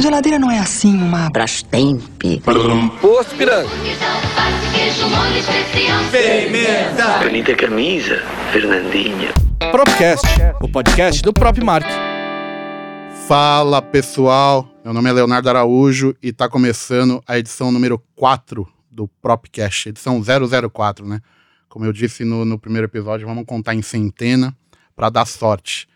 Geladeira não é assim uma Brastemp. Posto Piranga. Pimenta. Bonita camisa, Fernandinha. Propcast, o podcast do Prop Mark. Fala pessoal, meu nome é Leonardo Araújo e tá começando a edição número 4 do Propcast, edição 004, né? Como eu disse no, no primeiro episódio, vamos contar em centena para dar sorte.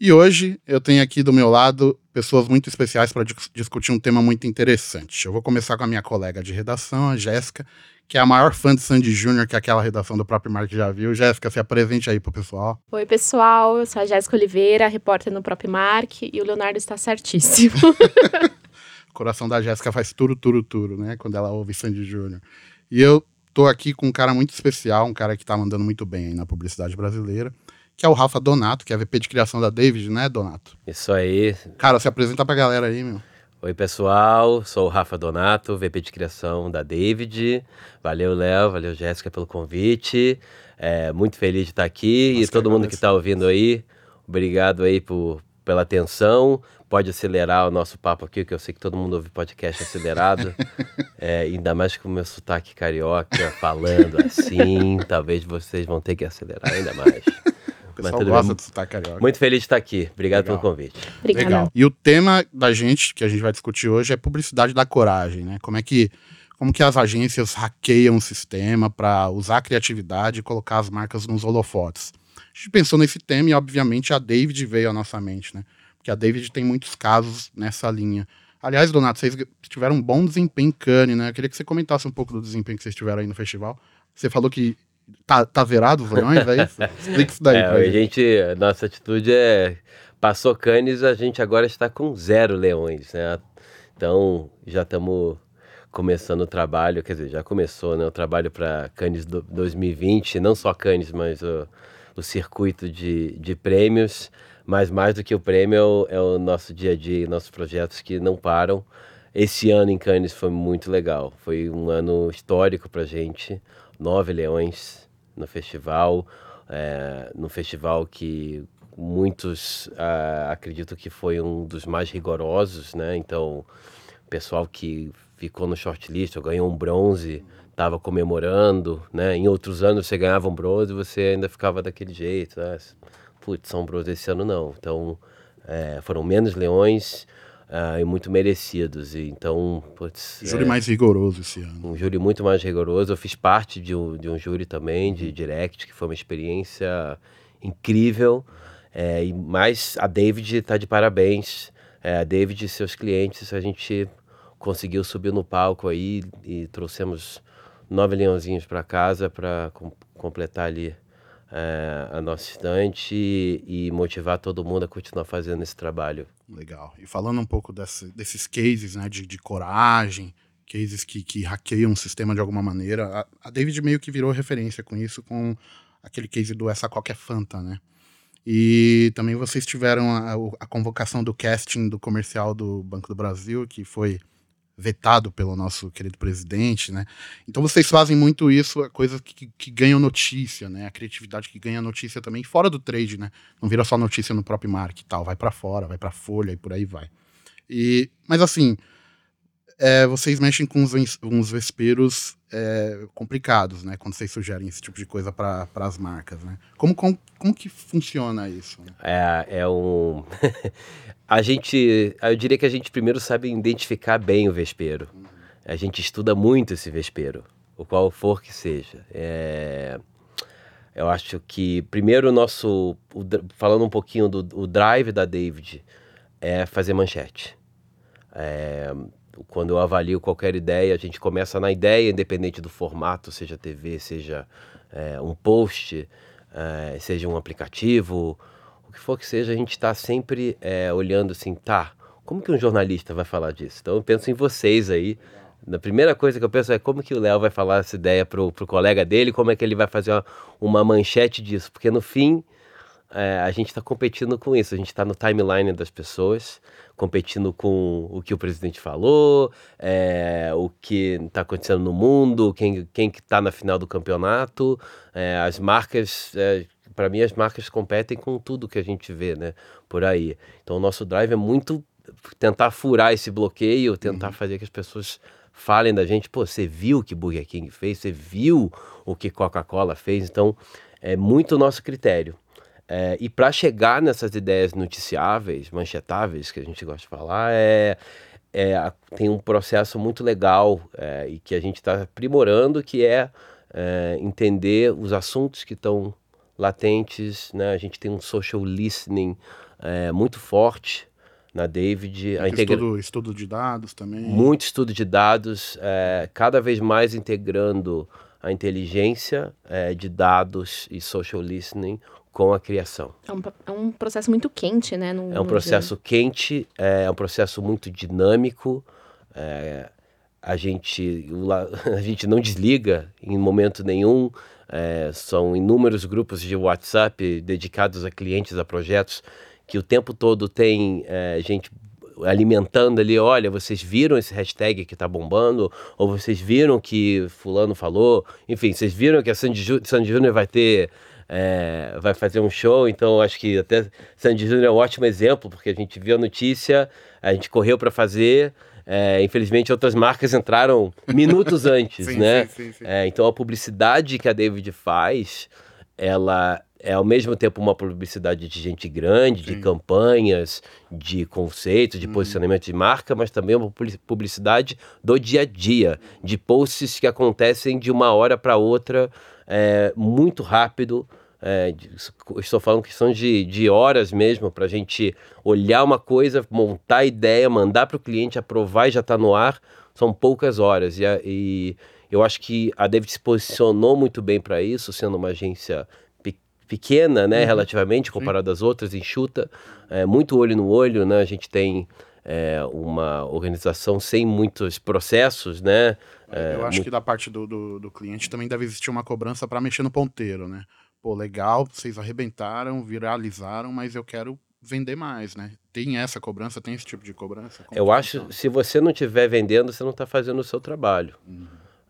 E hoje eu tenho aqui do meu lado pessoas muito especiais para discutir um tema muito interessante. Eu vou começar com a minha colega de redação, a Jéssica, que é a maior fã de Sandy Júnior que aquela redação do próprio Mark já viu. Jéssica, se apresente aí pro pessoal. Oi, pessoal, eu sou a Jéssica Oliveira, repórter no próprio Mark, e o Leonardo está certíssimo. o coração da Jéssica faz turo, turo, turo, né? Quando ela ouve Sandy Júnior. E eu tô aqui com um cara muito especial, um cara que tá mandando muito bem aí na publicidade brasileira que é o Rafa Donato, que é a VP de criação da David, né, Donato? Isso aí. Cara, se apresenta pra galera aí, meu. Oi, pessoal. Sou o Rafa Donato, VP de criação da David. Valeu, Léo. Valeu, Jéssica, pelo convite. É, muito feliz de estar aqui. Nossa, e todo mundo que está ouvindo aí, obrigado aí por, pela atenção. Pode acelerar o nosso papo aqui, que eu sei que todo mundo ouve podcast acelerado. é, ainda mais com o meu sotaque carioca, falando assim. talvez vocês vão ter que acelerar ainda mais pessoal gosta de sotaque carioca. Muito feliz de estar aqui. Obrigado Legal. pelo convite. Obrigada. Legal. E o tema da gente, que a gente vai discutir hoje, é publicidade da coragem, né? Como é que, como que as agências hackeiam o sistema para usar a criatividade e colocar as marcas nos holofotes. A gente pensou nesse tema e, obviamente, a David veio à nossa mente, né? Porque a David tem muitos casos nessa linha. Aliás, Donato, vocês tiveram um bom desempenho em Cannes, né? Eu queria que você comentasse um pouco do desempenho que vocês tiveram aí no festival. Você falou que Tá, tá zerado os leões, é isso? Explica isso daí. É, a gente, nossa atitude é. Passou Canes, a gente agora está com zero leões, né? Então, já estamos começando o trabalho, quer dizer, já começou né, o trabalho para Canes 2020, não só Canes, mas o, o circuito de, de prêmios, mas mais do que o prêmio é o, é o nosso dia a dia, nossos projetos que não param. Esse ano em Cannes foi muito legal, foi um ano histórico para gente, nove leões no festival, é, no festival que muitos uh, acreditam que foi um dos mais rigorosos, né? Então, o pessoal que ficou no shortlist ganhou um bronze, estava comemorando, né? Em outros anos você ganhava um bronze e você ainda ficava daquele jeito, né? Putz, são bronze esse ano não. Então, é, foram menos leões, uh, e muito merecidos. E, então, putz, Júri é, mais rigoroso esse ano. Um júri muito mais rigoroso. Eu fiz parte de um, de um júri também, de. Direct, que foi uma experiência incrível. É, e mais a David está de parabéns. É, a David e seus clientes, a gente conseguiu subir no palco aí e trouxemos nove leãozinhos para casa para com, completar ali é, a nossa estante e, motivar todo mundo a continuar fazendo esse trabalho. Legal. E falando um pouco desse, desses cases né, de, de coragem, cases que, que hackeiam o sistema de alguma maneira, a, a David meio que virou referência com isso, com aquele case do Essa Qualquer Fanta, né? E também vocês tiveram a, a convocação do casting do comercial do Banco do Brasil, que foi vetado pelo nosso querido presidente, né? Então vocês fazem muito isso, a coisa que, que ganham notícia, né? A criatividade que ganha notícia também fora do trade, né? Não vira só notícia no próprio market e tal, vai para fora, vai para folha e por aí vai. E, mas assim, é, vocês mexem com uns, uns vesperos é, complicados, né? Quando vocês sugerem esse tipo de coisa para as marcas, né? Como, como, como que funciona isso? É, é um... A gente, eu diria que a gente primeiro sabe identificar bem o vespeiro. A gente estuda muito esse vespeiro, o qual for que seja. É, eu acho que primeiro o nosso, falando um pouquinho do drive da David, é fazer manchete. É, quando eu avalio qualquer ideia, a gente começa na ideia, independente do formato, seja TV, seja é, um post, é, seja um aplicativo, o que for que seja, a gente está sempre é, olhando assim, tá, como que um jornalista vai falar disso? Então eu penso em vocês aí. A primeira coisa que eu penso é como que o Léo vai falar essa ideia pro, pro colega dele, como é que ele vai fazer uma, uma manchete disso, porque no fim é, a gente está competindo com isso, a gente está no timeline das pessoas, competindo com o que o presidente falou, é, o que está acontecendo no mundo, quem quem que está na final do campeonato, é, as marcas é, para mim as marcas competem com tudo que a gente vê, né, por aí. Então o nosso drive é muito tentar furar esse bloqueio, tentar fazer que as pessoas falem da gente. Pô, você viu o que Burger King fez? Você viu o que Coca-Cola fez? Então, é muito o nosso critério. É, e para chegar nessas ideias noticiáveis, manchetáveis, que a gente gosta de falar, é, é, tem um processo muito legal é, e que a gente está aprimorando, que é, é, entender os assuntos que estão latentes. Né? A gente tem um social listening é, muito forte na David. A integra- Estudo, estudo de dados também. muito estudo de dados, é, cada vez mais integrando a inteligência de dados e social listening com a criação. É um, é um processo muito quente, né? no- É um processo quente, é um processo muito dinâmico. é, a, gente, a gente não desliga em momento nenhum. é, são inúmeros grupos de WhatsApp dedicados a clientes, a projetos, que o tempo todo tem é, gente alimentando ali, olha, vocês viram esse hashtag que tá bombando, ou vocês viram que fulano falou, enfim, vocês viram que a Sandy, Ju- Sandy Júnior vai ter, é, vai fazer um show, então acho que até Sandy Júnior é um ótimo exemplo, porque a gente viu a notícia, a gente correu para fazer, é, infelizmente outras marcas entraram minutos antes, Sim, né? sim, sim. É, então a publicidade que a David faz, ela é ao mesmo tempo uma publicidade de gente grande, de campanhas, de conceitos, de Uhum. posicionamento de marca, mas também uma publi- publicidade do dia a dia, de posts que acontecem de uma hora para outra, é, muito rápido. É, estou falando questão de, de horas mesmo, para a gente olhar uma coisa, montar a ideia, mandar para o cliente, aprovar e já está no ar. São poucas horas. E, a- e eu acho que a David se posicionou muito bem para isso, sendo uma agência pe- pequena, né, relativamente, comparado às outras, enxuta, é, muito olho no olho, né, a gente tem é, uma organização sem muitos processos, né, é, eu acho muito- que da parte do, do, do cliente também deve existir uma cobrança para mexer no ponteiro, né? Pô, legal, vocês arrebentaram, viralizaram, mas eu quero vender mais, né? Tem essa cobrança, tem esse tipo de cobrança? Como Eu que acho, funciona? se você não estiver vendendo, você não está fazendo o seu trabalho.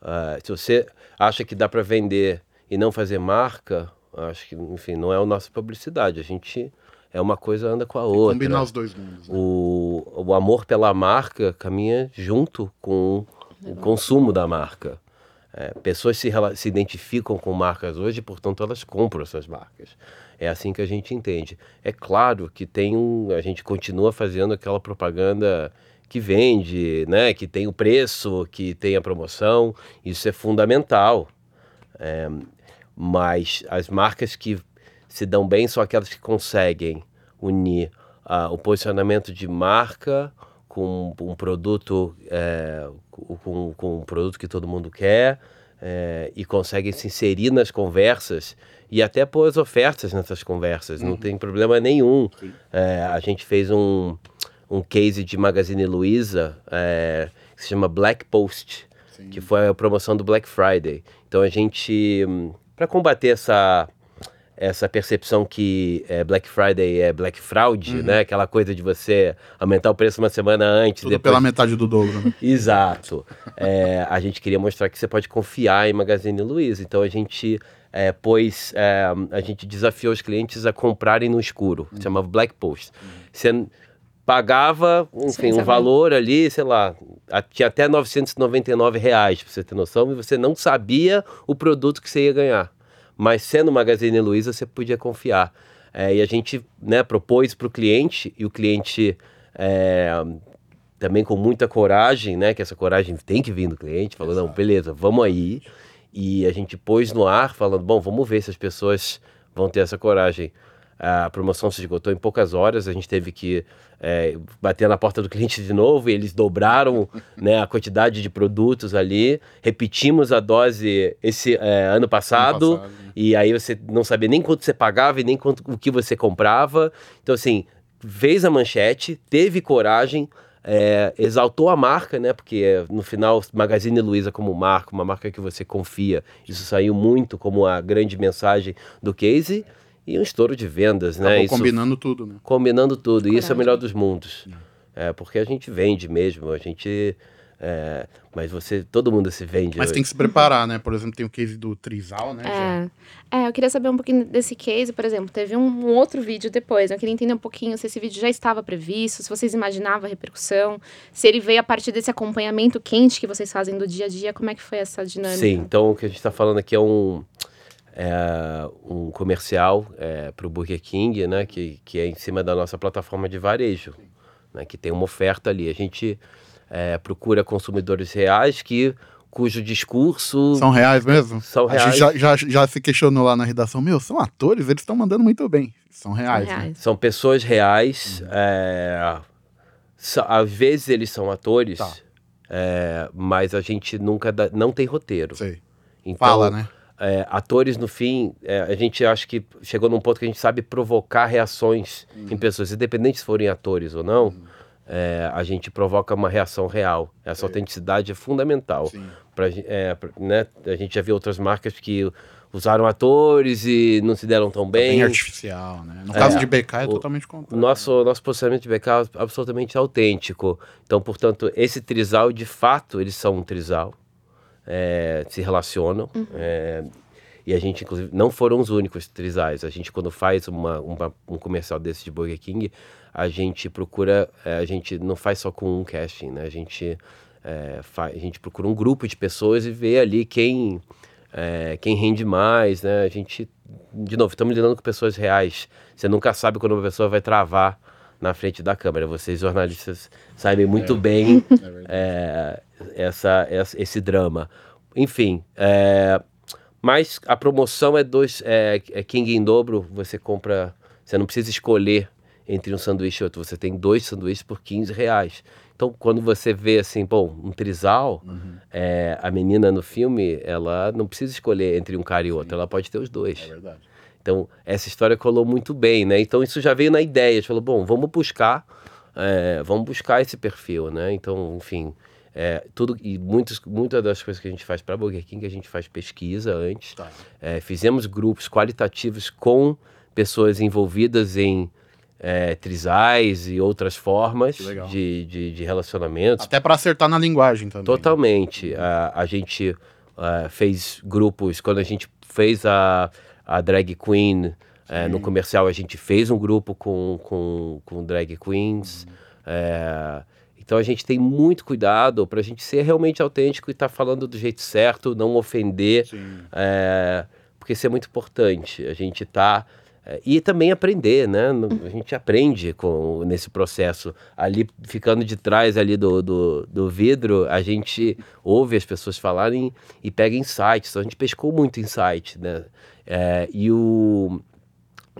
Ah, se você acha que dá para vender e não fazer marca, acho que, enfim, não é a nossa publicidade. A gente é uma coisa anda com a outra. Combinar os dois mundos. né? O, o amor pela marca caminha junto com o consumo da marca. É, pessoas se, se identificam com marcas hoje, portanto elas compram essas marcas. É assim que a gente entende. É claro que tem um, a gente continua fazendo aquela propaganda que vende, né, que tem o preço, que tem a promoção. Isso é fundamental. É, mas as marcas que se dão bem são aquelas que conseguem unir ah, o posicionamento de marca com um produto é, com, com um produto que todo mundo quer é, e conseguem se inserir nas conversas e até pôr as ofertas nessas conversas, não tem problema nenhum. É, a gente fez um, um case de Magazine Luiza é, que se chama Black Post, que foi a promoção do Black Friday. Então a gente, para combater essa essa percepção que é, Black Friday é Black Fraud, né? Aquela coisa de você aumentar o preço uma semana antes, Tudo depois pela metade do dobro, né? Exato. É, a gente queria mostrar que você pode confiar em Magazine Luiza. Então a gente é, pôs, é, a gente desafiou os clientes a comprarem no escuro. Se chamava Black Post. Você pagava, enfim, um valor ali, sei lá, tinha até 999 reais, pra você ter noção, e você não sabia o produto que você ia ganhar. Mas sendo Magazine Luiza, você podia confiar. É, e a gente né, propôs para o cliente, e o cliente é, também com muita coragem, né? Que essa coragem tem que vir do cliente, falou, não, beleza, vamos aí. E a gente pôs no ar, falando, bom, vamos ver se as pessoas vão ter essa coragem. A promoção se esgotou em poucas horas, a gente teve que é, bater na porta do cliente de novo e eles dobraram né, a quantidade de produtos ali. Repetimos a dose esse é, ano passado, passado, né? e aí você não sabia nem quanto você pagava e nem quanto, o que você comprava. Então, assim, fez a manchete, teve coragem, é, exaltou a marca, né? Porque no final, Magazine Luiza como marca, uma marca que você confia, isso saiu muito como a grande mensagem do case e um estouro de vendas, né? Isso combinando tudo, né? combinando tudo. E isso é o melhor dos mundos. É, porque a gente vende mesmo, a gente É, mas você, todo mundo se vende. Mas tem que se preparar, né? Por exemplo, tem o case do Trisal, né? É. é, eu queria saber um pouquinho desse case, por exemplo, teve um, um outro vídeo depois. Eu queria entender um pouquinho se esse vídeo já estava previsto, se vocês imaginavam a repercussão, se ele veio a partir desse acompanhamento quente que vocês fazem do dia a dia, como é que foi essa dinâmica? Sim, então o que a gente está falando aqui é um, é, um comercial para o Burger King, né, que, que é em cima da nossa plataforma de varejo, né, que tem uma oferta ali. A gente é, procura consumidores reais que cujo discurso São reais mesmo? São A gente reais. já, já, já se questionou lá na redação. Meu, são atores, eles estão mandando muito bem. São reais, né? Reais. São pessoas reais. é, sa- às vezes eles são atores, Tá. é, mas a gente nunca dá- não tem roteiro. Sei. Então, Fala, né? É, atores no fim, é, a gente acho que chegou num ponto que a gente sabe provocar reações em pessoas, independente se forem atores ou não. é, a gente provoca uma reação real. Essa autenticidade é fundamental. Sim. Pra, é, pra- né, a gente já viu outras marcas que usaram atores e não se deram tão Bem, bem. artificial, né? No É. caso de BK é O- totalmente contrário. nosso, nosso posicionamento de BK é absolutamente autêntico. Então, portanto, esse trisal, de fato, eles são um trisal. É, se relacionam. é, e a gente, inclusive, não foram os únicos trisais. A gente, quando faz uma, uma- um comercial desse de Burger King, a gente procura... é, a gente não faz só com um casting, né? A gente, é, fa- a gente procura um grupo de pessoas e vê ali quem... é, quem rende mais, né? A gente, de novo, estamos lidando com pessoas reais. Você nunca sabe quando uma pessoa vai travar na frente da câmera. Vocês, jornalistas, sabem muito bem é, essa, essa- esse drama. Enfim, é, mas a promoção é dois é, é King em dobro. Você compra, você não precisa escolher entre um sanduíche e outro. Você tem dois sanduíches por 15 reais. Então, quando você vê assim, bom, um trisal, é, a menina no filme, ela não precisa escolher entre um cara e outro. Ela pode ter os dois. É verdade. Então, essa história colou muito bem, né? Então, isso já veio na ideia. A gente falou, bom, vamos buscar, é, vamos buscar esse perfil, né? Então, enfim, é, tudo e muitas, muitas das coisas que a gente faz para Burger King, a gente faz pesquisa antes. Tá. É, fizemos grupos qualitativos com pessoas envolvidas em é, trisais e outras formas de, de, de relacionamentos. Até pra acertar na linguagem também. Totalmente. A, a gente ah, fez grupos, quando a gente fez a, a drag queen eh, no comercial, a gente fez um grupo com, com, com drag queens. Eh, então a gente tem muito cuidado para a gente ser realmente autêntico e estar falando do jeito certo, não ofender, eh, porque isso é muito importante. A gente tá eh, e também aprender, né? No- A gente aprende com, nesse processo. Ali, ficando de trás ali do, do, do vidro, a gente ouve as pessoas falarem e pega insights. Então, a gente pescou muito insight, né? Eh, e, o,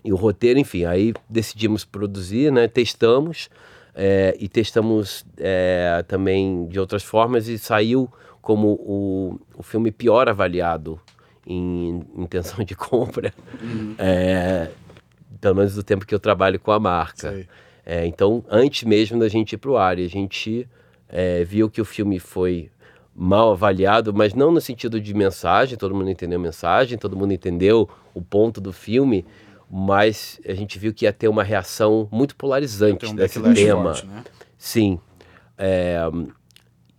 e o roteiro, enfim, aí decidimos produzir, né? Testamos eh, e testamos eh, também de outras formas e saiu como o, o filme pior avaliado em intenção de compra. É, pelo menos do tempo que eu trabalho com a marca. É, então, antes mesmo da gente ir para o ar, a gente é, viu que o filme foi mal avaliado, mas não no sentido de mensagem, todo mundo entendeu a mensagem, todo mundo entendeu o ponto do filme, mas a gente viu que ia ter uma reação muito polarizante um desse tema. forte, né? Sim. É,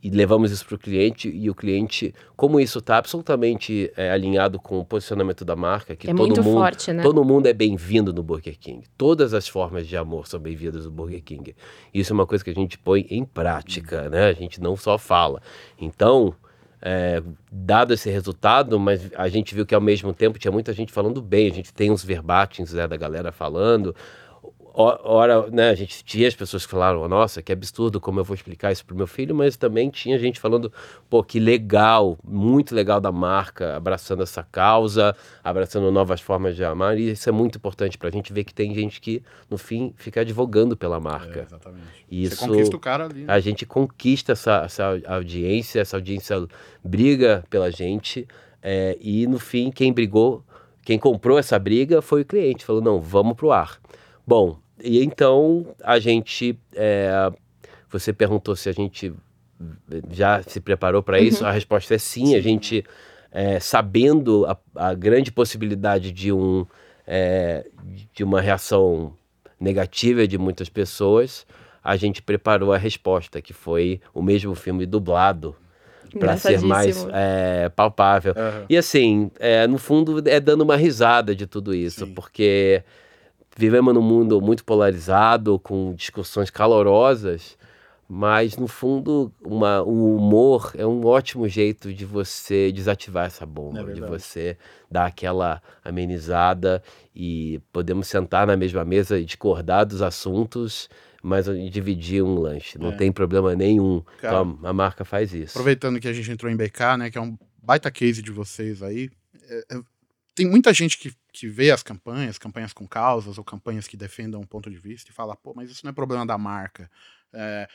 e levamos isso para o cliente e o cliente, como isso está absolutamente é, alinhado com o posicionamento da marca, que É todo muito mundo, forte, né? todo mundo é bem-vindo no Burger King. Todas as formas de amor são bem-vindas no Burger King. Isso é uma coisa que a gente põe em prática, né? A gente não só fala. Então, é, dado esse resultado, mas a gente viu que ao mesmo tempo tinha muita gente falando bem. A gente tem uns verbatins né, da galera falando. O- Ora, né, a gente tinha as pessoas que falaram, nossa, que absurdo, como eu vou explicar isso pro meu filho, mas também tinha gente falando, pô, que legal, muito legal da marca, abraçando essa causa, abraçando novas formas de amar, e isso é muito importante pra gente ver que tem gente que, no fim, fica advogando pela É, marca. exatamente. Isso- Você conquista o cara ali. né? A gente conquista essa, essa audiência, essa audiência briga pela gente, é, e no fim, quem brigou, quem comprou essa briga foi o cliente, falou, não, vamos pro ar. Bom, e então a gente, é, você perguntou se a gente já se preparou para isso, a resposta é sim, a gente, é, sabendo a, a grande possibilidade de, um, é, de uma reação negativa de muitas pessoas, a gente preparou a resposta, que foi o mesmo filme dublado para ser mais é, palpável. E assim, é, no fundo, é dando uma risada de tudo isso, Sim. porque vivemos num mundo muito polarizado, com discussões calorosas, mas no fundo, uma, o humor é um ótimo jeito de você desativar essa bomba, É de você dar aquela amenizada e podemos sentar na mesma mesa e discordar dos assuntos, mas dividir um lanche. Não É. tem problema nenhum. Cara, então a, a marca faz isso. Aproveitando que a gente entrou em BK, né, que é um baita case de vocês aí, é, é, tem muita gente que, que vê as campanhas, campanhas com causas ou campanhas que defendam um ponto de vista e fala, pô, mas isso não é problema da marca. É,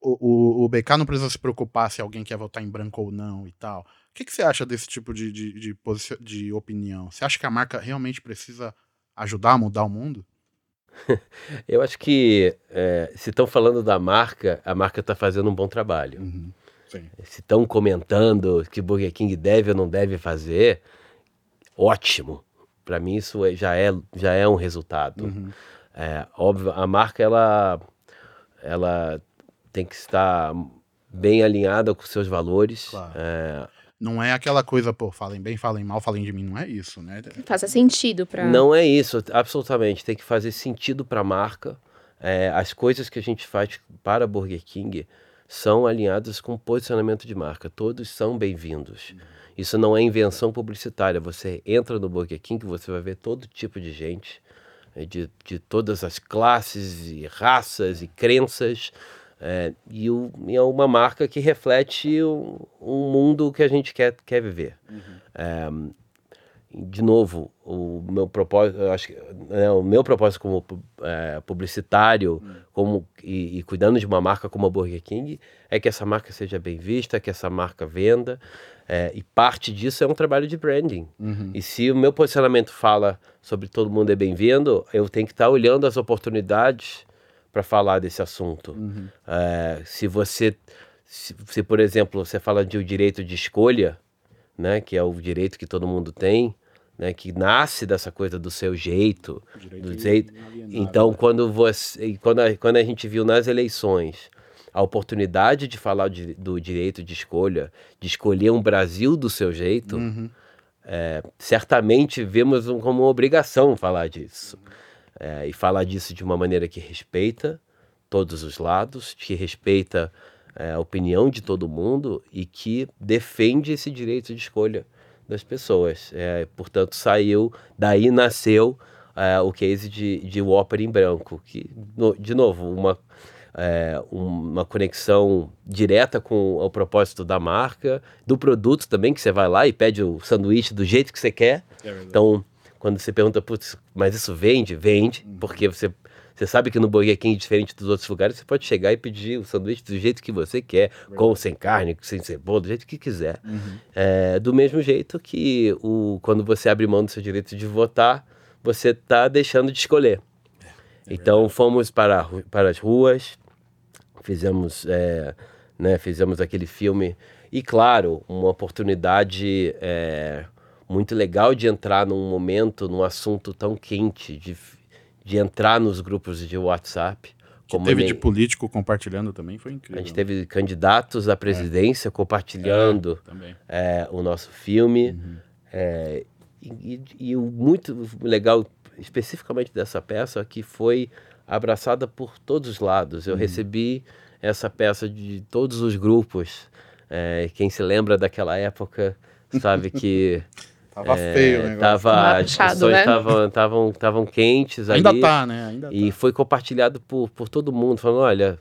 o, o, o BK não precisa se preocupar se alguém quer votar em branco ou não e tal. O que, que você acha desse tipo de, de, de, de opinião? Você acha que a marca realmente precisa ajudar a mudar o mundo? Eu acho que é, se estão falando da marca, a marca está fazendo um bom trabalho. Sim. Se estão comentando que Burger King deve ou não deve fazer, ótimo. Para mim isso é- já é, já é um resultado. É, óbvio, a marca ela, ela tem que estar bem alinhada com seus valores. Claro. É, Não é aquela coisa, pô, falem bem, falem mal, falem de mim, não é isso, né? Faça sentido pra. Não é isso, absolutamente. Tem que fazer sentido para a marca. É, as coisas que a gente faz para Burger King são alinhadas com posicionamento de marca. Todos são bem-vindos. Isso não é invenção publicitária. Você entra no Burger King, você vai ver todo tipo de gente, é, de, de todas as classes e raças e crenças. É, e, o- e é uma marca que reflete um, um mundo que a gente quer, quer viver. É, de novo, o meu propósito, acho que, né, o meu propósito como é, publicitário, como e, e cuidando de uma marca como a Burger King, é que essa marca seja bem vista, que essa marca venda, é, e parte disso é um trabalho de branding. E se o meu posicionamento fala sobre todo mundo é bem-vindo, eu tenho que estar olhando as oportunidades para falar desse assunto. É, se você, se, se, por exemplo, você fala de o direito de escolha, né, que é o direito que todo mundo tem, né, que nasce dessa coisa do seu jeito, do jeito. Então, quando você, quando a, quando a gente viu nas eleições a oportunidade de falar de- do direito de escolha, de escolher um Brasil do seu jeito, é, certamente vemos um- como uma obrigação falar disso. É, e falar disso de uma maneira que respeita todos os lados, que respeita é, a opinião de todo mundo e que defende esse direito de escolha das pessoas. É, portanto, saiu, daí nasceu é, o case de, de Whopper em branco, que, no- de novo, uma, é, uma conexão direta com o propósito da marca, do produto também, que você vai lá e pede o sanduíche do jeito que você quer. Então, quando você pergunta, putz, mas isso vende? Vende, porque você, você sabe que no Burger King, diferente dos outros lugares, você pode chegar e pedir o sanduíche do jeito que você quer, com sem carne, sem cebola, do jeito que quiser. É, do mesmo jeito que o, quando você abre mão do seu direito de votar, você está deixando de escolher. então, fomos para, para as ruas, fizemos, é, né, fizemos aquele filme e claro uma oportunidade é, muito legal de entrar num momento num assunto tão quente de, de entrar nos grupos de WhatsApp Que teve nem- de político compartilhando também, foi a incrível. gente teve candidatos à presidência compartilhando Também. é, o nosso filme. É, e, e- e o muito legal, especificamente dessa peça, que foi abraçada por todos os lados. Eu recebi essa peça de todos os grupos. É, quem se lembra daquela época sabe que Tava é, feio o negócio. tava, Tava as discussões né? estavam estavam estavam quentes Ainda ali. tá, né? Ainda E tá. foi compartilhado por, por todo mundo, falando, olha,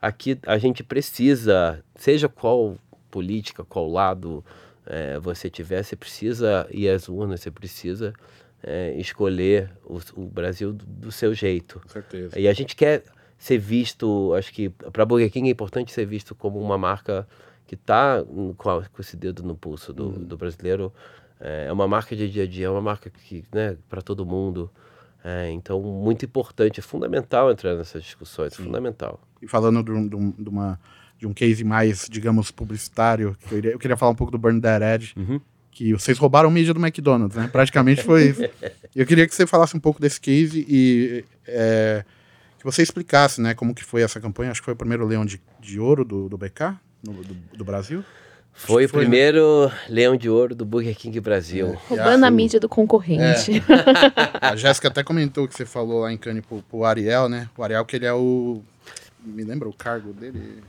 aqui a gente precisa, seja qual política, qual lado eh, você tiver, você precisa ir às urnas, você precisa eh, escolher o, o Brasil do, do seu jeito. Com certeza. E a gente quer ser visto, acho que para Burger King é importante ser visto como uma marca que está com, a- com esse dedo no pulso do, do brasileiro. É uma marca de dia a dia, é uma marca que, né, para todo mundo. É, então, muito importante, é fundamental entrar nessas discussões, fundamental. E falando de, um, de um- uma, de um case mais, digamos, publicitário, que eu, iria- eu queria falar um pouco do Burn That Edge, que vocês roubaram mídia do McDonald's, né? Praticamente foi isso. Eu queria que você falasse um pouco desse case e é, que você explicasse, né, como que foi essa campanha. Acho que foi o primeiro leão de, de ouro do, do BK, no- do, do Brasil. Foi o né? primeiro Leão de Ouro do Burger King Brasil. Roubando a mídia do concorrente. A Jéssica até comentou que você falou lá em Cannes pro, pro Ariel, né? O Ariel que ele é o... Me lembra o cargo dele?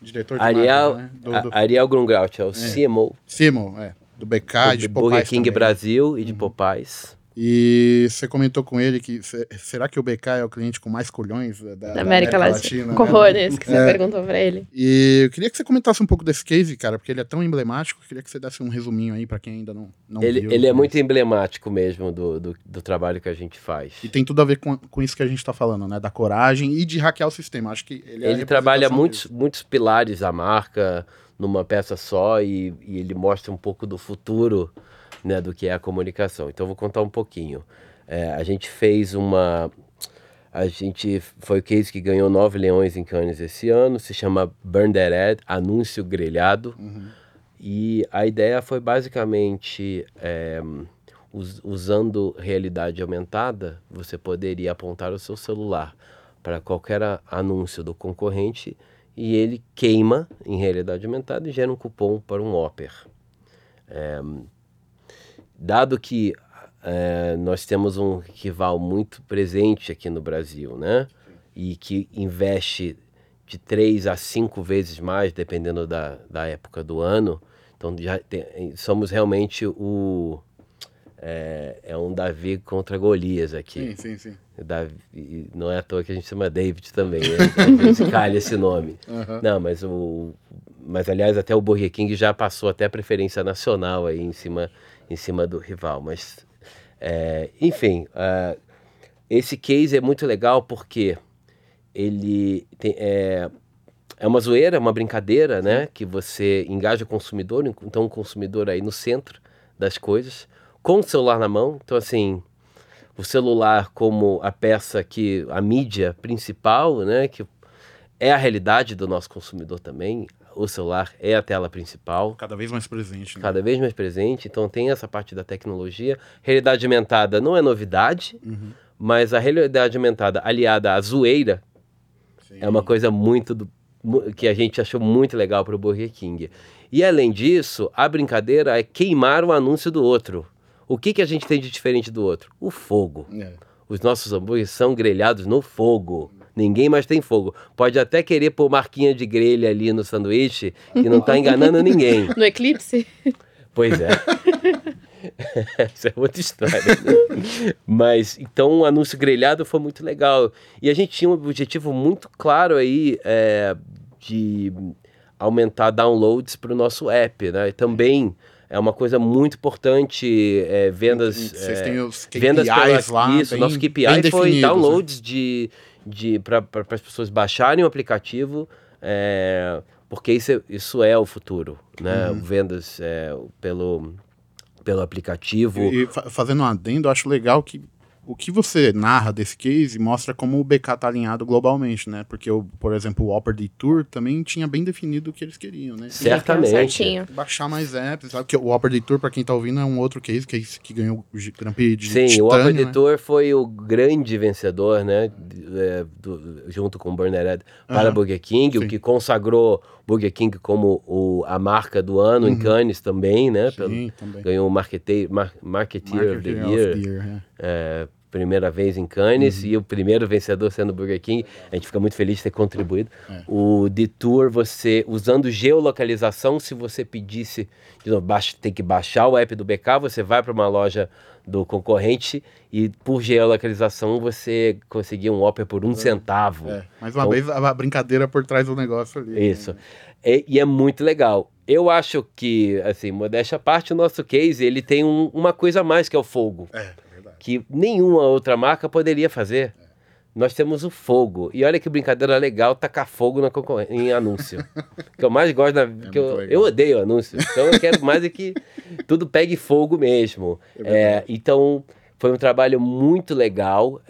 Diretor de Ariel, marketing, né? Do, a- do, Ariel Grungraut é o CMO Simon, é. Do BK e de do Burger King também. Brasil e de Popeyes. E você comentou com ele que se- será que o BK é o cliente com mais colhões da, da Da América Latina. né? Corrores, que você É. perguntou pra ele. E eu queria que você comentasse um pouco desse case, cara, porque ele é tão emblemático. Eu queria que você desse um resuminho aí pra quem ainda não, não Ele, viu. ele é muito emblemático mesmo do, do, do trabalho que a gente faz. E tem tudo a ver com, com isso que a gente tá falando, né? Da coragem e de hackear o sistema. Acho que ele, é a Ele trabalha muitos, disso. muitos pilares da marca numa peça só e, e ele mostra um pouco do futuro né, do que é a comunicação. Então vou contar um pouquinho. É, a gente fez uma. A gente foi o case que ganhou nove leões em Cannes esse ano, se chama Burn That Ad, anúncio grelhado. E a ideia foi basicamente é, us- usando realidade aumentada, você poderia apontar o seu celular para qualquer anúncio do concorrente e ele queima em realidade aumentada e gera um cupom para um Opera. É, dado que é, nós temos um rival muito presente aqui no Brasil, né? E que investe de três a cinco vezes mais, dependendo da, da época do ano. Então já tem- somos realmente o é, é um Davi contra Golias aqui. Sim, sim, sim. Davi, não é à toa que a gente chama David também, né? Às calha esse nome. Não, mas o. Mas aliás, até o Burger King já passou até a preferência nacional aí em cima, em cima do rival. Mas, é, enfim, ah, esse case é muito legal porque ele tem, é, é uma zoeira, é uma brincadeira, né? Que você engaja o consumidor, então o consumidor aí no centro das coisas, com o celular na mão. Então, assim, o celular como a peça que a mídia principal, né, que é a realidade do nosso consumidor também. O celular é a tela principal, Cada vez mais presente. Né? cada vez mais presente. Então tem essa parte da tecnologia. Realidade aumentada não é novidade, mas a realidade aumentada aliada à zoeira Sim. é uma coisa muito do- que a gente achou muito legal para o Burger King. E além disso, a brincadeira é queimar o anúncio do outro. O que, que a gente tem de diferente do outro? O fogo. É. Os nossos hambúrgueres são grelhados no fogo. Ninguém mais tem fogo. Pode até querer pôr marquinha de grelha ali no sanduíche, que não está enganando ninguém. No Eclipse? Pois é. Isso é outra história. né? Mas então o anúncio grelhado foi muito legal. E a gente tinha um objetivo muito claro aí é, de aumentar downloads para o nosso app, né? E também é uma coisa muito importante, é, vendas. Vocês é, têm os KPIs vendas pela, lá. Isso, bem, nosso KPI bem foi né? downloads de, de para as pessoas baixarem o aplicativo, é, porque isso é, isso é o futuro, né? Uhum. Vendas é, pelo, pelo aplicativo. E, e fa- fazendo um adendo, eu acho legal que o que você narra desse case mostra como o BK está alinhado globalmente, né? Porque, o, por exemplo, o Opera Tour também tinha bem definido o que eles queriam, né? Certamente. Baixar mais apps, sabe? Que o Opera Tour, para quem tá ouvindo, é um outro case que, é que ganhou o Grand Prix de Sim, Titânio, o Opera né? Tour foi o grande vencedor, né? de- é, do- junto com o Burner Ed para Aham, Burger King, sim. o que consagrou Burger King como o, a marca do ano em Cannes também, né? Pelo- Uhum. Sim, também. ganhou o Marketeer, Mar, Marketeer of the Year. of the Year, é. é, primeira vez em Cannes Uhum. e o primeiro vencedor sendo o Burger King. A gente fica muito feliz de ter contribuído. É. O Detour, você usando geolocalização, se você pedisse, de novo, baixa- tem que baixar o app do BK, você vai para uma loja do concorrente e por geolocalização você conseguia um Opera por um centavo. É, mais uma Então- vez a brincadeira por trás do negócio ali. né? Isso. E, é muito legal. Eu acho que, assim, modéstia à parte, o nosso case, ele tem um- uma coisa a mais que é o fogo É, é. Que nenhuma outra marca poderia fazer. Nós temos o fogo. E olha que brincadeira legal tacar fogo na em anúncio. Que eu mais gosto, da, que eu, eu odeio anúncio. Então eu quero mais é que tudo pegue fogo mesmo. É, então foi um trabalho muito legal.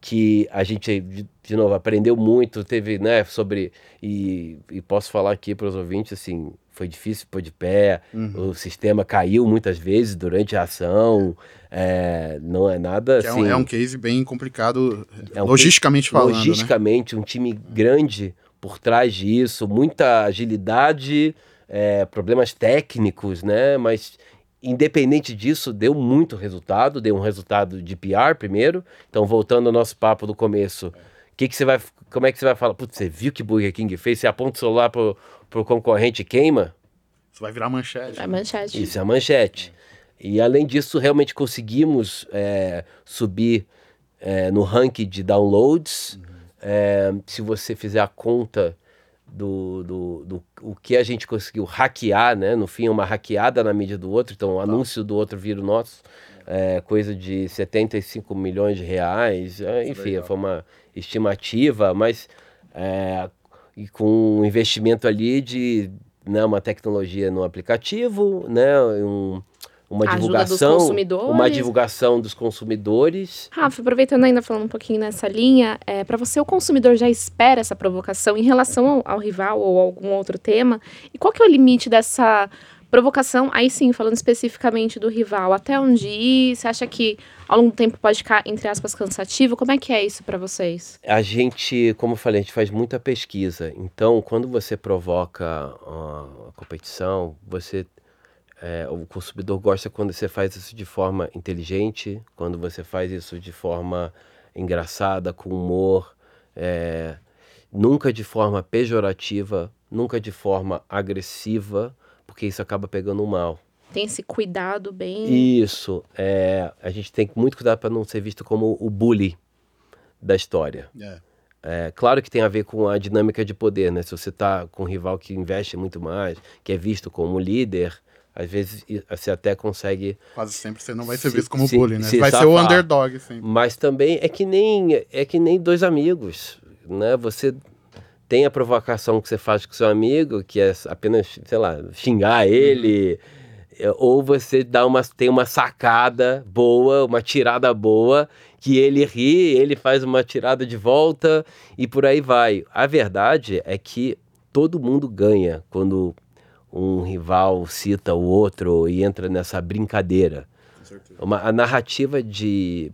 Que a gente, de, novo, aprendeu muito, teve, né, sobre. E, e posso falar aqui para os ouvintes, assim, foi difícil pôr de pé, Uhum. o sistema caiu muitas vezes durante a ação, é, não é nada Que é, assim. um, é um case bem complicado, É um logisticamente falando, né? logisticamente, um time grande por trás disso, muita agilidade, é, problemas técnicos, né? Mas independente disso, deu muito resultado, deu um resultado de PR primeiro. Então, voltando ao nosso papo do começo, que que você vai, como é que você vai falar? Putz, você viu que Burger King fez? Você aponta o celular pro, pro concorrente e queima? Isso vai virar manchete. A manchete. Isso é manchete. E além disso, realmente conseguimos é, subir é, no ranking de downloads. É, se você fizer a conta do, do, do o que a gente conseguiu hackear, né? No fim, é uma hackeada na mídia do outro, então o anúncio do outro vira o nosso. É, coisa de 75 milhões de reais, é, enfim, legal. foi uma estimativa, mas é, e com um investimento ali de né, uma tecnologia no aplicativo, né, um- uma dos divulgação, uma divulgação dos consumidores. Rafa, aproveitando ainda falando um pouquinho nessa linha, é, para você o consumidor já espera essa provocação em relação ao, ao rival ou algum outro tema? E qual que é o limite dessa provocação? Aí sim, falando especificamente do rival, até onde ir? Você acha que ao longo do tempo pode ficar, entre aspas, cansativo? Como é que é isso para vocês? A gente, como eu falei, a gente faz muita pesquisa. Então, quando você provoca a competição, você é, o consumidor gosta quando você faz isso de forma inteligente, quando você faz isso de forma engraçada, com humor, é, nunca de forma pejorativa, nunca de forma agressiva, porque isso acaba pegando mal. Tem esse cuidado bem. Isso, é, a gente tem muito cuidado para não ser visto como o bully da história. É. É, claro que tem a ver com a dinâmica de poder, né? Se você tá com um rival que investe muito mais, que é visto como líder, às vezes você até consegue. Quase sempre você não vai ser Se- visto como se- bully, né? se Você vai ser o safar. underdog sempre. Mas também é que nem é que nem dois amigos, né? Você tem a provocação que você faz com seu amigo, que é apenas, sei lá, xingar ele, é, ou você dá uma tem uma sacada boa, uma tirada boa, que ele ri, ele faz uma tirada de volta e por aí vai. A verdade é que todo mundo ganha quando um rival cita o outro e entra nessa brincadeira. Uma, a narrativa de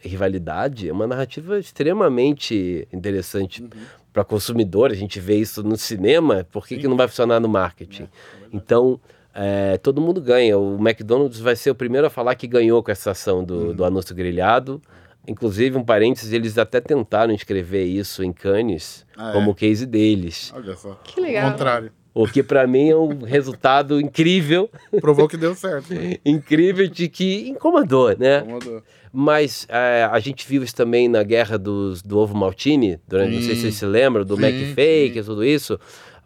rivalidade é uma narrativa extremamente interessante para consumidor. A gente vê isso no cinema, por que, que não vai funcionar no marketing? Então, é, todo mundo ganha. O McDonald's vai ser o primeiro a falar que ganhou com essa ação do, do anúncio grelhado. Inclusive, um parênteses, eles até tentaram escrever isso em Cannes Ah, é? como case deles. Olha só. Que legal. Ao contrário. O que para mim é um resultado incrível, Provou que deu certo. né? incrível de que incomodou, né? Incomodou. Mas é, a gente viu isso também na guerra dos, do ovo maltine, durante, não sei se vocês se lembram, do Sim, McFake e tudo isso.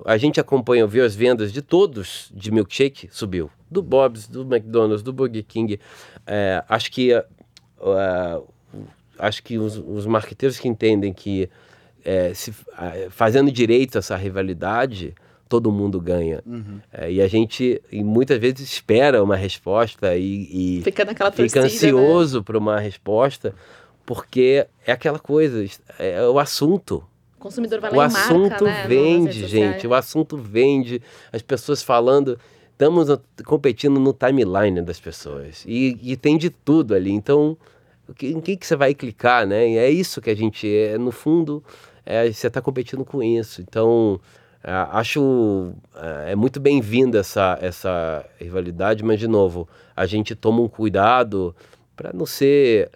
A gente acompanhou, viu as vendas de todos de milkshake, subiu. Do Bob's, do McDonald's, do Burger King. É, acho que, é, acho que os, os marqueteiros que entendem que é, se, é, fazendo direito essa rivalidade, todo mundo ganha. Uhum. É, e a gente e muitas vezes espera uma resposta e, e Fica naquela fica torcida, né? ansioso por uma resposta, porque é aquela coisa, é o assunto. O consumidor vai O lá marca, assunto né, nas vende, gente. O assunto vende. As pessoas falando. Estamos competindo no timeline das pessoas. E, e tem de tudo ali. Então, o em que, que você vai clicar, né? E é isso que a gente. É, no fundo, é, você está competindo com isso. Então, é, acho. É, é muito bem-vinda essa, essa rivalidade, mas, de novo, a gente toma um cuidado para não ser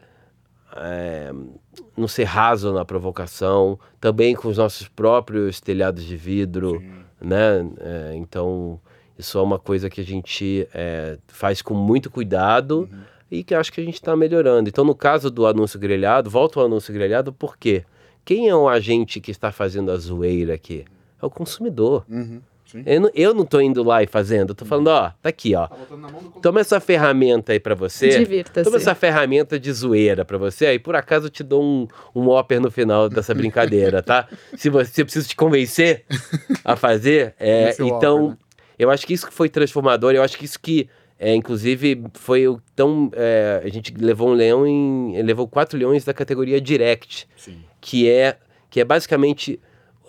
é, não ser raso na provocação, também com os nossos próprios telhados de vidro, né? É, então, isso é uma coisa que a gente é, faz com muito cuidado e que acho que a gente está melhorando. Então, no caso do anúncio grelhado, volta ao anúncio grelhado, por quê? Quem é o agente que está fazendo a zoeira aqui? É o consumidor. Uhum. Sim. Eu não, eu não tô indo lá e fazendo, eu tô falando, ó, tá aqui, ó. Tá Toma essa ferramenta aí pra você. Divirta-se. Toma essa ferramenta de zoeira pra você. Aí por acaso eu te dou um, um no final dessa brincadeira, tá? Se você se eu preciso te convencer a fazer, é, então né? eu acho que isso que foi transformador. Eu acho que isso que É, inclusive, foi o tão. é, a gente levou um leão em. levou quatro leões da categoria Direct, Sim. que é, que é basicamente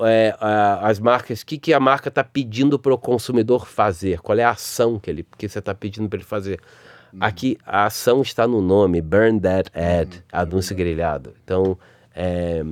é, a- as marcas. O que, que a marca está pedindo para o consumidor fazer? Qual é a ação que, ele, que você está pedindo para ele fazer? Aqui a ação está no nome, Burn That Ad, anúncio grelhado. Então, é,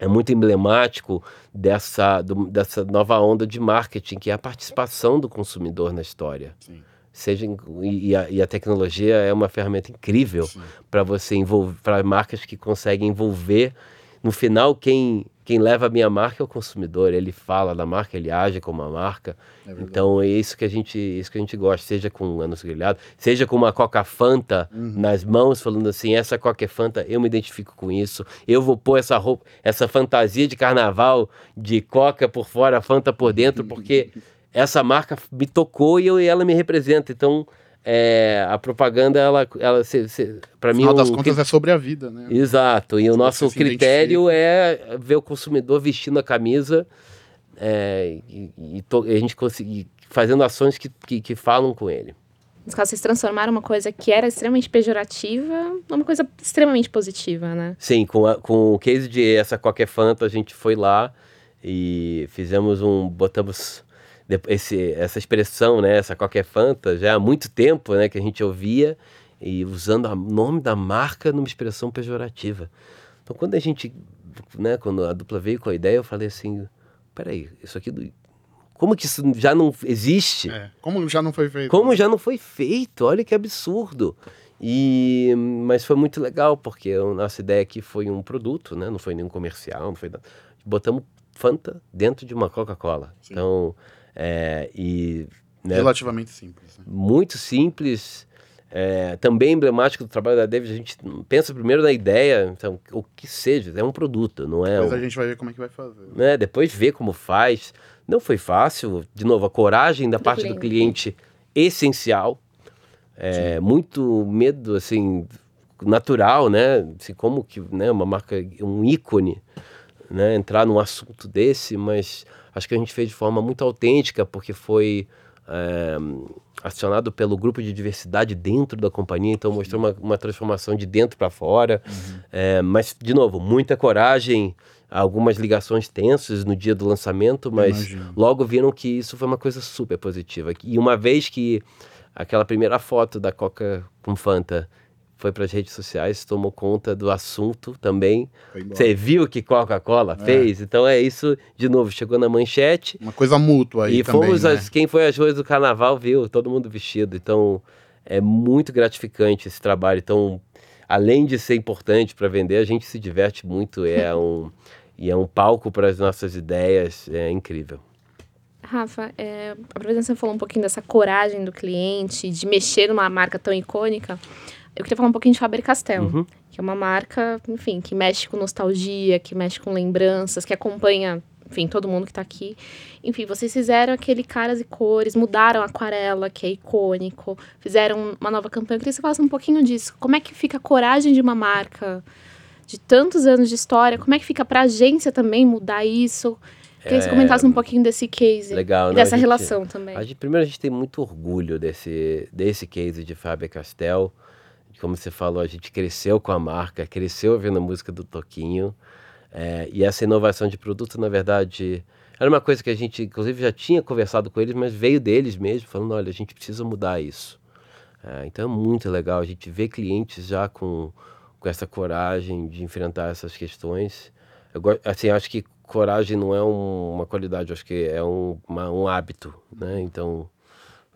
é muito emblemático dessa, do- dessa nova onda de marketing, que é a participação do consumidor na história. Sim. Seja, e, a, e a tecnologia é uma ferramenta incrível para você envolver, para marcas que conseguem envolver. No final, quem, quem leva a minha marca é o consumidor. Ele fala da marca, ele age como a marca. então é isso que a gente, isso que a gente gosta, seja com um anúncio grelhado, seja com uma Coca Fanta nas mãos, falando assim, essa Coca é Fanta, eu me identifico com isso. Eu vou pôr essa roupa, essa fantasia de carnaval de Coca por fora, Fanta por dentro, porque essa marca me tocou e, eu, e ela me representa. Então, é, a propaganda, ela, ela para mim, Afinal das um- contas, é sobre a vida, né? Exato, e o nosso critério é ver o consumidor vestindo a camisa é, e, e to- e a gente conseguir fazendo ações que, que, que falam com ele. Nesse caso, vocês transformaram uma coisa que era extremamente pejorativa numa coisa extremamente positiva, né? Sim, com, a- com o case de essa qualquer Fanta, a gente foi lá e fizemos um. botamos esse, essa expressão, né? Essa qualquer Fanta, já há muito tempo né, que a gente ouvia, e usando o nome da marca numa expressão pejorativa. Então, quando a gente. Né, quando a dupla veio com a ideia, eu falei assim: peraí, isso aqui. do- Como que isso já não existe? É. Como já não foi feito? Como já não foi feito, olha que absurdo. E, mas foi muito legal, porque a nossa ideia aqui foi um produto, né? Não foi nenhum comercial, não foi nada. Botamos Fanta dentro de uma Coca-Cola. Então, é, e... né, Relativamente simples. Né? muito simples, é, também emblemático do trabalho da David. A gente pensa primeiro na ideia, então, o que seja, é um produto, não é Depois um- a gente vai ver como é que vai fazer. né? Depois ver como faz. Não foi fácil. De novo, a coragem da Do parte do cliente. cliente essencial. É, muito medo, assim, natural, né? Assim, como que né, uma marca, um ícone, né? Entrar num assunto desse, mas acho que a gente fez de forma muito autêntica, porque foi é, acionado pelo grupo de diversidade dentro da companhia, então mostrou uma, uma transformação de dentro para fora. É, mas, de novo, muita coragem, algumas ligações tensas no dia do lançamento, mas Imagino. logo viram que isso foi uma coisa super positiva. E uma vez que aquela primeira foto da Coca com Fanta foi para as redes sociais, tomou conta do assunto também. Você viu que Coca-Cola fez? Então é isso, de novo, chegou na manchete. Uma coisa mútua aí e também, fomos né? as, quem foi às ruas do carnaval viu todo mundo vestido. Então é muito gratificante esse trabalho. Então, além de ser importante para vender, a gente se diverte muito. É um e é um palco para as nossas ideias. É incrível. Rafa, é, aproveitando que você falou um pouquinho dessa coragem do cliente, de mexer numa marca tão icônica, eu queria falar um pouquinho de Faber-Castell, Uhum. que é uma marca, enfim, que mexe com nostalgia, que mexe com lembranças, que acompanha, enfim, todo mundo que tá aqui. Enfim, vocês fizeram aquele caras e cores, mudaram a aquarela, que é icônico, fizeram uma nova campanha. Eu queria que você falasse um pouquinho disso. Como é que fica a coragem de uma marca de tantos anos de história? Como é que fica pra agência também mudar isso? Queria que você comentasse um pouquinho desse case. Legal, dessa A gente- relação também. A gente, primeiro, a gente tem muito orgulho desse, desse case de Faber Castell. Como você falou, a gente cresceu com a marca, cresceu ouvindo a música do Toquinho. É, e essa inovação de produto, na verdade, era uma coisa que a gente, inclusive, já tinha conversado com eles, mas veio deles mesmo, falando: olha, a gente precisa mudar isso. É, então é muito legal a gente ver clientes já com, com essa coragem de enfrentar essas questões. Eu, assim, acho que coragem não é um- uma qualidade, acho que é um, uma- um hábito, né? Então,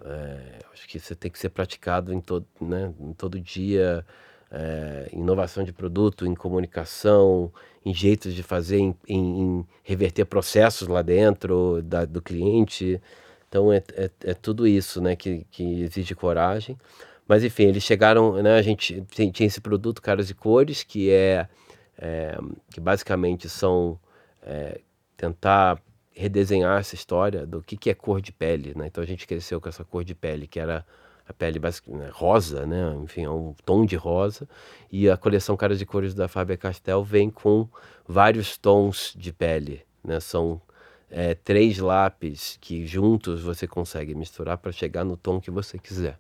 é, acho que isso tem que ser praticado em todo, né, em todo dia. é, inovação de produto, em comunicação, em jeitos de fazer, em, em- em reverter processos lá dentro da- do cliente. Então é, é, é tudo isso, né, que, que exige coragem. Mas enfim, eles chegaram, né, a gente tem- tinha esse produto Caras e Cores, que é, é, que basicamente são é, tentar redesenhar essa história do que, que é cor de pele, né? Então a gente cresceu com essa cor de pele, que era a pele né, rosa, né? Enfim, é um tom de rosa. E a coleção Caras e Cores da Faber-Castell vem com vários tons de pele, né? São é, três lápis que juntos você consegue misturar para chegar no tom que você quiser.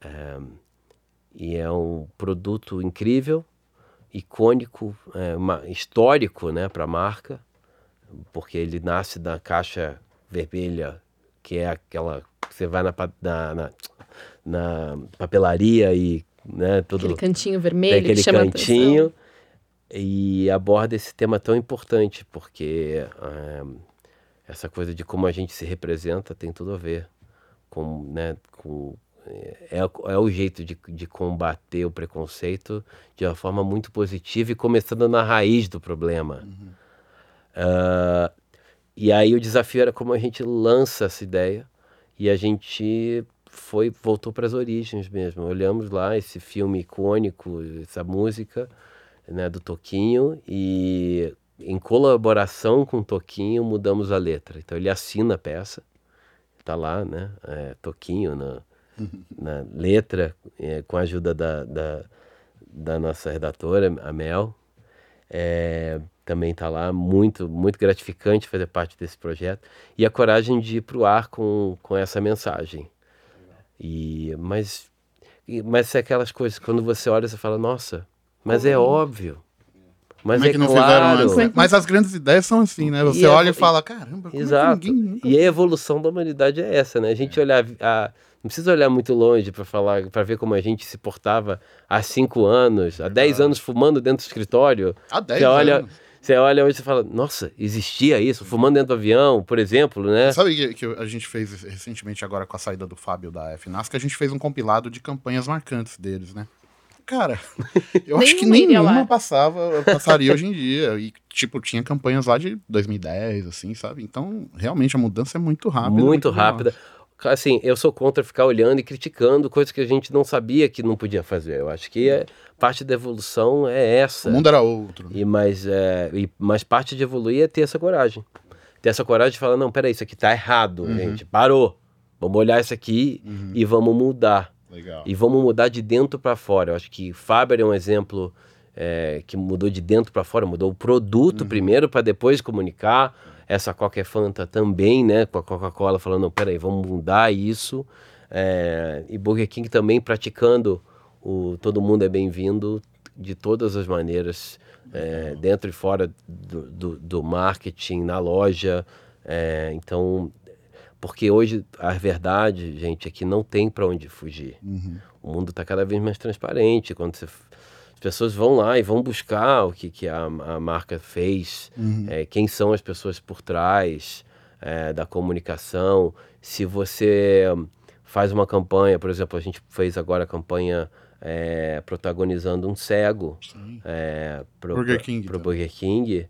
É, e é um produto incrível, icônico, é, uma- histórico né, para a marca, porque ele nasce da caixa vermelha, que é aquela que você vai na, na, na, na papelaria e né, tudo Aquele cantinho tem vermelho aquele que chama cantinho atenção. e aborda esse tema tão importante, porque eh, essa coisa de como a gente se representa tem tudo a ver com, né, com é, é o jeito de, de combater o preconceito de uma forma muito positiva e começando na raiz do problema. Ah, e aí o desafio era como a gente lança essa ideia e a gente foi voltou para as origens mesmo. Olhamos lá esse filme icônico, essa música né, do Toquinho e em colaboração com o Toquinho mudamos a letra. Então ele assina a peça, tá lá, né, é, Toquinho na, na letra, é, com a ajuda da, da, da nossa redatora, a Mel. É, também está lá, muito, muito gratificante fazer parte desse projeto. E a coragem de ir para o ar com, com essa mensagem. E, mas, e- mas é aquelas coisas, quando você olha, você fala, nossa, mas é óbvio. Mas Como é é, que não claro. fizeram antes? né? Mas as grandes ideias são assim, né? Você E a- olha e fala, caramba, como Exato. é que ninguém nunca E a evolução da humanidade é essa, né? A gente olhar a, não precisa olhar muito longe para falar, para ver como a gente se portava há cinco anos, há dez anos fumando dentro do escritório. Há 10 Você olha, anos. você olha hoje e fala, nossa, existia isso, fumando dentro do avião, por exemplo, né? Sabe que, que a gente fez recentemente agora com a saída do Fábio da FNAS, que a gente fez um compilado de campanhas marcantes deles, né? Cara, eu acho que Nenhuma passava, passaria hoje em dia. E, tipo, tinha campanhas lá de 2010, assim, sabe? Então, realmente, a mudança é muito rápida. muito veloz. rápida. Assim, eu sou contra ficar olhando e criticando coisas que a gente não sabia que não podia fazer. Eu acho que é, parte da evolução é essa. O mundo era outro. E mas, é, e, mas parte de evoluir é ter essa coragem. Ter essa coragem de falar, não, peraí, isso aqui tá errado, Uhum. gente. Parou. Vamos olhar isso aqui e vamos mudar. Legal. E vamos mudar de dentro para fora. Eu acho que Faber é um exemplo é, que mudou de dentro para fora, mudou o produto primeiro para depois comunicar. Essa Coca é Fanta também, né? Com a Coca-Cola falando, não, peraí, vamos mudar isso. É, e Burger King também praticando o todo mundo é bem-vindo de todas as maneiras, é, dentro e fora do, do, do marketing, na loja. É, então, porque hoje a verdade, gente, é que não tem para onde fugir. O mundo está cada vez mais transparente. Quando você, as pessoas vão lá e vão buscar o que, que a, a marca fez, é, quem são as pessoas por trás é, da comunicação. Se você faz uma campanha, por exemplo, a gente fez agora a campanha é, protagonizando um cego é, pro, Burger pro- King pro. Burger King.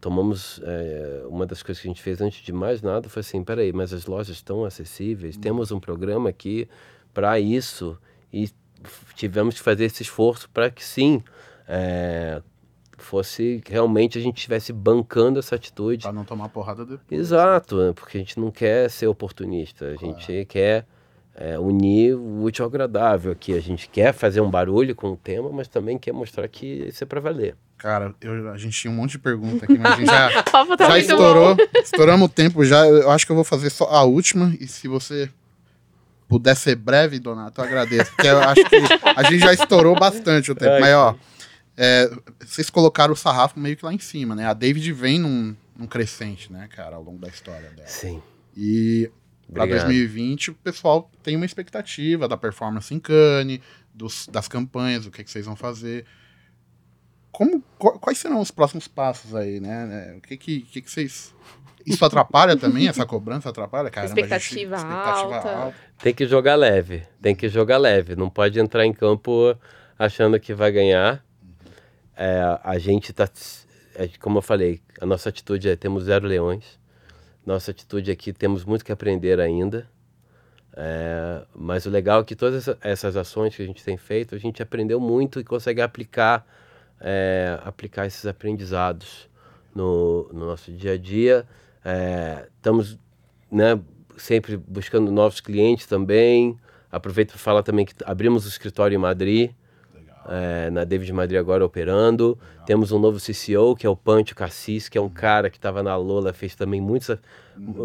Tomamos é, uma das coisas que a gente fez antes de mais nada foi assim, peraí, mas as lojas estão acessíveis, temos um programa aqui para isso e tivemos que fazer esse esforço para que sim é, fosse realmente a gente estivesse bancando essa atitude. Pra não tomar porrada depois. Exato, né? porque a gente não quer ser oportunista, a gente quer é, unir o útil ao agradável aqui, a gente quer fazer um barulho com o tema, mas também quer mostrar que isso é para valer. Cara, eu- a gente tinha um monte de pergunta aqui, mas a gente já, tá já estourou. bom. Estouramos o tempo já. Eu acho que eu vou fazer só a última. E se você puder ser breve, Donato, eu agradeço. Porque eu acho que a gente já estourou bastante o tempo. Ai, Mas, ó, é, vocês colocaram o sarrafo meio que lá em cima, né? A David vem num, num crescente, né, cara, ao longo da história dela. Sim. E para Obrigado. 2020 o pessoal tem uma expectativa da performance em Cannes, dos, das campanhas, o que, que vocês vão fazer. Como, qu- quais serão os próximos passos aí, né? O que que, que, que vocês... Isso atrapalha também? Essa cobrança atrapalha? Caramba, a gente- Expectativa alta. Tem que jogar leve, tem que jogar leve, não pode entrar em campo achando que vai ganhar. É, a gente tá, é, como eu falei, a nossa atitude é temos zero leões. Nossa atitude aqui temos muito que aprender ainda. É, mas o legal é que todas essa- essas ações que a gente tem feito, a gente aprendeu muito e consegue aplicar, é, aplicar esses aprendizados no, no nosso dia a dia. É, estamos né, sempre buscando novos clientes também. Aproveito para falar também que abrimos o escritório em Madrid. é, na David Madrid agora operando. Temos um novo CCO, que é o Pancho Cassis, que é um cara que estava na Lola, fez também muitos,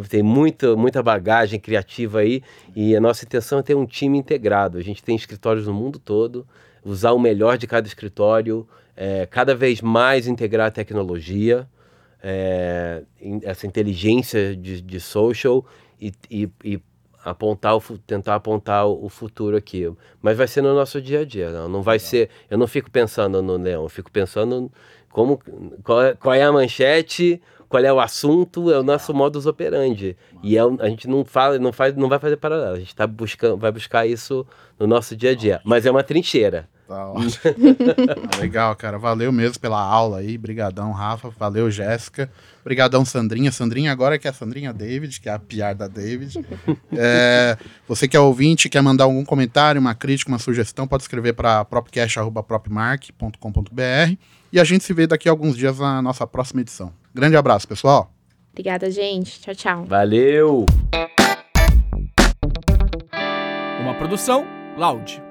tem muita, muita bagagem criativa aí. E a nossa intenção é ter um time integrado. A gente tem escritórios no mundo todo, usar o melhor de cada escritório, é, cada vez mais integrar a tecnologia, é, essa inteligência de, de social e, e, e apontar o, tentar apontar o futuro aqui. Mas vai ser no nosso dia a dia, não, não vai ser. Eu não fico pensando no leão, eu fico pensando como qual é, qual é a manchete, qual é o assunto, é o nosso modus operandi. E é, a gente não fala, não faz, não vai fazer paralelo. A gente tá buscando, vai buscar isso no nosso dia a dia. Mas é uma trincheira. Tá Legal, cara. Valeu mesmo pela aula aí. Brigadão, Rafa. Valeu, Jéssica. Brigadão, Sandrinha. Sandrinha agora que é a Sandrinha David, que é a PR da David. É, você que é ouvinte, quer mandar algum comentário, uma crítica, uma sugestão, pode escrever para propcast.propmark.com.br e a gente se vê daqui a alguns dias na nossa próxima edição. Grande abraço, pessoal. Obrigada, gente. Tchau, tchau. Valeu! Uma produção Loud.